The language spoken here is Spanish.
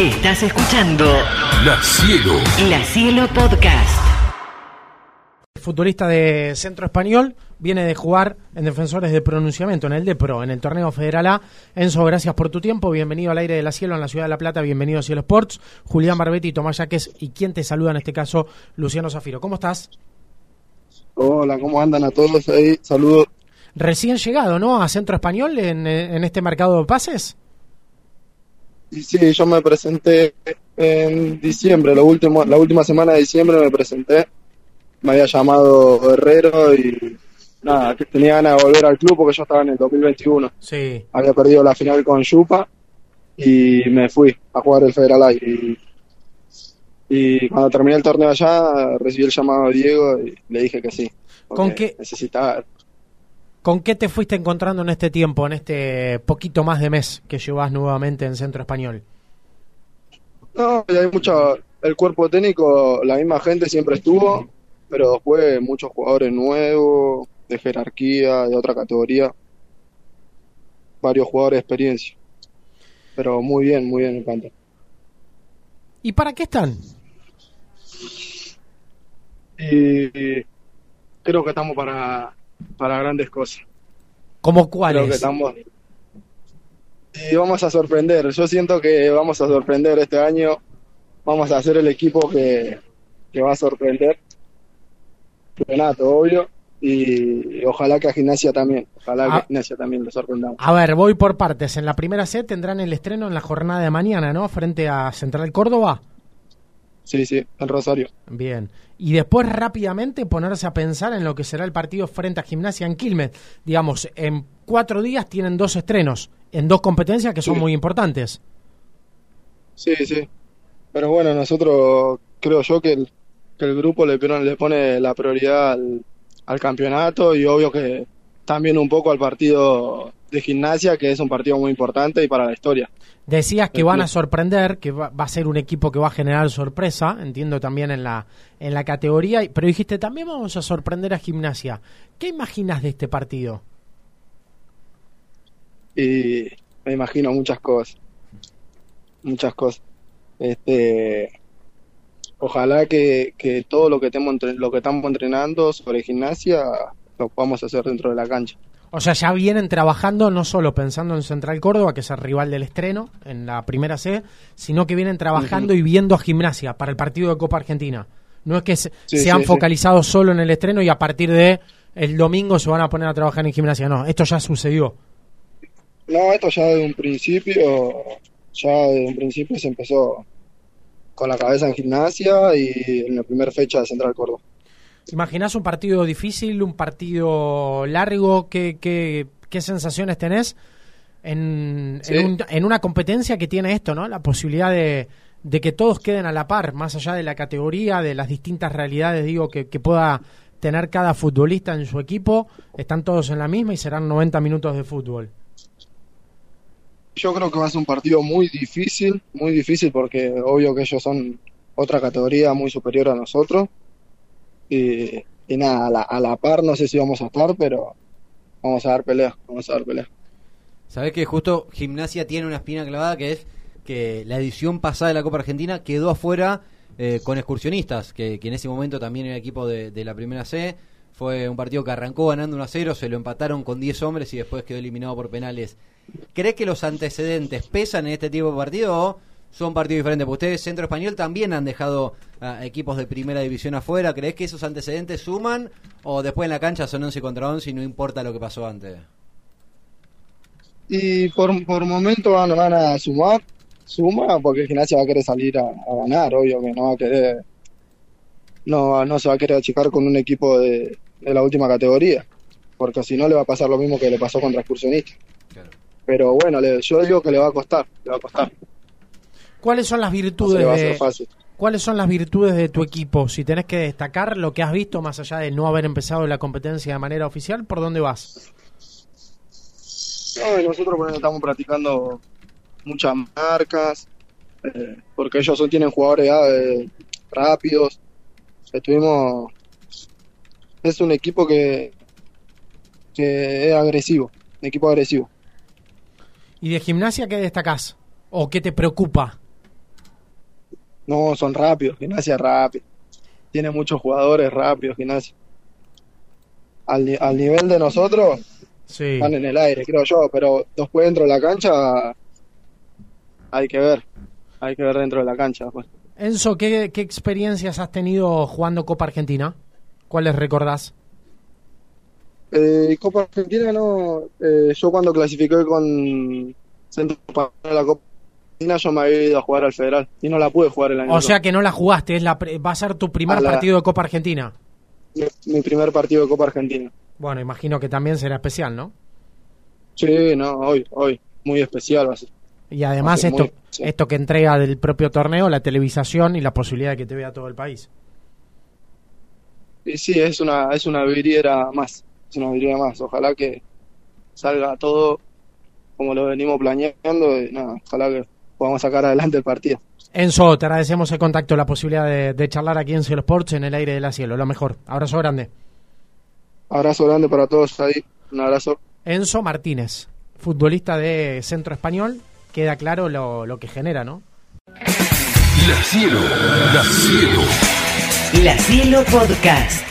Estás escuchando La Cielo. La Cielo Podcast. futbolista de Centro Español, viene de jugar en Defensores de Pronunciamiento, en el de Pro, en el torneo Federal A. Enzo, gracias por tu tiempo, bienvenido al aire de la Cielo en la ciudad de La Plata, bienvenido a Cielo Sports, Julián Barbetti, Tomás Yaques y quien te saluda en este caso, Luciano Zafiro. ¿Cómo estás? Hola, ¿cómo andan a todos ahí? Saludos. Recién llegado, ¿no? A Centro Español en, en este mercado de pases. Y sí, yo me presenté en diciembre, lo último, la última semana de diciembre me presenté. Me había llamado Herrero y nada, que tenía ganas de volver al club porque yo estaba en el 2021. Sí. Había perdido la final con Yupa y me fui a jugar el Federal A. Y, y cuando terminé el torneo allá, recibí el llamado de Diego y le dije que sí. ¿Con qué? Necesitaba, ¿Con qué te fuiste encontrando en este tiempo, en este poquito más de mes que llevas nuevamente en Centro Español? No, hay mucho, el cuerpo técnico, la misma gente siempre estuvo, pero después muchos jugadores nuevos, de jerarquía, de otra categoría, varios jugadores de experiencia. Pero muy bien, muy bien, me encanta. ¿Y para qué están? Y creo que estamos para, para grandes cosas. ¿Como Creo que cuáles? estamos. Y vamos a sorprender. Yo siento que vamos a sorprender este año. Vamos a ser el equipo que, que va a sorprender. Renato, obvio. Y, ojalá que a Gimnasia también. Ojalá que Ah. a Gimnasia también lo sorprendamos. A ver, voy por partes. En la primera set tendrán el estreno en la jornada de mañana, ¿no? Frente a Central Córdoba. Sí, sí, en Rosario. Bien. Y después rápidamente ponerse a pensar en lo que será el partido frente a Gimnasia en Quilmes. Digamos, en cuatro días tienen dos estrenos en dos competencias que son Sí. muy importantes. Sí, sí. Pero bueno, nosotros creo yo que el, que el grupo le, pone- le pone la prioridad al, al campeonato y obvio que también un poco al partido de gimnasia, que es un partido muy importante y para la historia. Decías que van a sorprender, que va, va a ser un equipo que va a generar sorpresa, entiendo también en la, en la categoría, pero dijiste también vamos a sorprender a Gimnasia. ¿Qué imaginas de este partido? Y me imagino muchas cosas. Muchas cosas. Este, ojalá que, que todo lo que, estemos lo que estamos entrenando sobre gimnasia lo podamos hacer dentro de la cancha. O sea, ya vienen trabajando no solo pensando en Central Córdoba, que es el rival del estreno en la primera C, sino que vienen trabajando y viendo a Gimnasia para el partido de Copa Argentina. No es que se, Sí, se han sí, sí. focalizado solo en el estreno y a partir de el domingo se van a poner a trabajar en Gimnasia. No, esto ya sucedió. No, esto ya de un principio, ya de un principio se empezó con la cabeza en gimnasia y en la primera fecha de Central Córdoba. ¿Imaginás un partido difícil, un partido largo? ¿Qué, qué, qué sensaciones tenés en, Sí. en, un- en una competencia que tiene esto, ¿no? La posibilidad de, de que todos queden a la par, más allá de la categoría, de las distintas realidades, digo, que, que pueda tener cada futbolista en su equipo. Están todos en la misma y serán 90 minutos de fútbol. Yo creo que va a ser un partido muy difícil, muy difícil porque obvio que ellos son otra categoría muy superior a nosotros. Y, nada, a la, a la par no sé si vamos a estar, pero vamos a dar pelea, vamos a dar pelea. Sabés que justo Gimnasia tiene una espina clavada que es que la edición pasada de la Copa Argentina quedó afuera eh, con excursionistas, que, en ese momento también era equipo de, de la primera C. Fue un partido que arrancó ganando 1 a 0, se lo empataron con 10 hombres y después quedó eliminado por penales. ¿Crees que los antecedentes pesan en este tipo de partido o son partidos diferentes? Porque ustedes, Centro Español, también han dejado a equipos de primera división afuera. ¿Crees que esos antecedentes suman o después en la cancha son 11 contra 11 y no importa lo que pasó antes? Y por, por momento van, van a sumar, suma, porque Gimnasia va a querer salir a, a ganar, obvio que no va a querer, no, no se va a querer achicar con un equipo de, de la última categoría, porque si no le va a pasar lo mismo que le pasó contra Excursionista. Claro. Pero bueno, le- yo digo que le va a costar, le va a costar, ¿Cuáles son las virtudes de, fácil. ¿Cuáles son las virtudes de tu equipo? Si tenés que destacar lo que has visto más allá de no haber empezado la competencia de manera oficial, ¿por dónde vas? No, nosotros bueno, estamos practicando muchas marcas, eh, porque ellos son- tienen jugadores ya, eh, rápidos. Estuvimos. Es un equipo que, que es agresivo, un equipo agresivo. ¿Y de gimnasia qué destacás? ¿O qué te preocupa? No, son rápidos, gimnasia rápido. Tiene muchos jugadores rápidos, gimnasia. Al, al nivel de nosotros, Sí. están en el aire, creo yo, pero después dentro de la cancha hay que ver. Hay que ver dentro de la cancha. Pues. Enzo, ¿qué, qué experiencias has tenido jugando Copa Argentina? ¿Cuáles recordás? Eh, Copa Argentina no. eh, yo cuando clasifiqué con Centro para la Copa Yo me había ido a jugar al Federal y no la pude jugar el año O sea que no la jugaste, es la pre- va a ser tu primer A la- partido de Copa Argentina. mi, mi primer partido de Copa Argentina. Bueno, imagino que también será especial, ¿no? Sí, no, hoy, hoy, muy especial va a ser. Y además esto, muy- sí. esto que entrega del propio torneo, la televisación y la posibilidad de que te vea todo el país. Y sí, es una, es una vidriera más, es una vidriera más. Ojalá que salga todo como lo venimos planeando y nada, ojalá que podamos sacar adelante el partido. Enzo, te agradecemos el contacto, la posibilidad de, de charlar aquí en Cielo Sports en el aire de la cielo. Lo mejor. Abrazo grande. Abrazo grande para todos ahí, un abrazo. Enzo Martínez, futbolista de Centro Español. Queda claro lo, lo que genera, ¿no? La cielo, la cielo. La Cielo Podcast.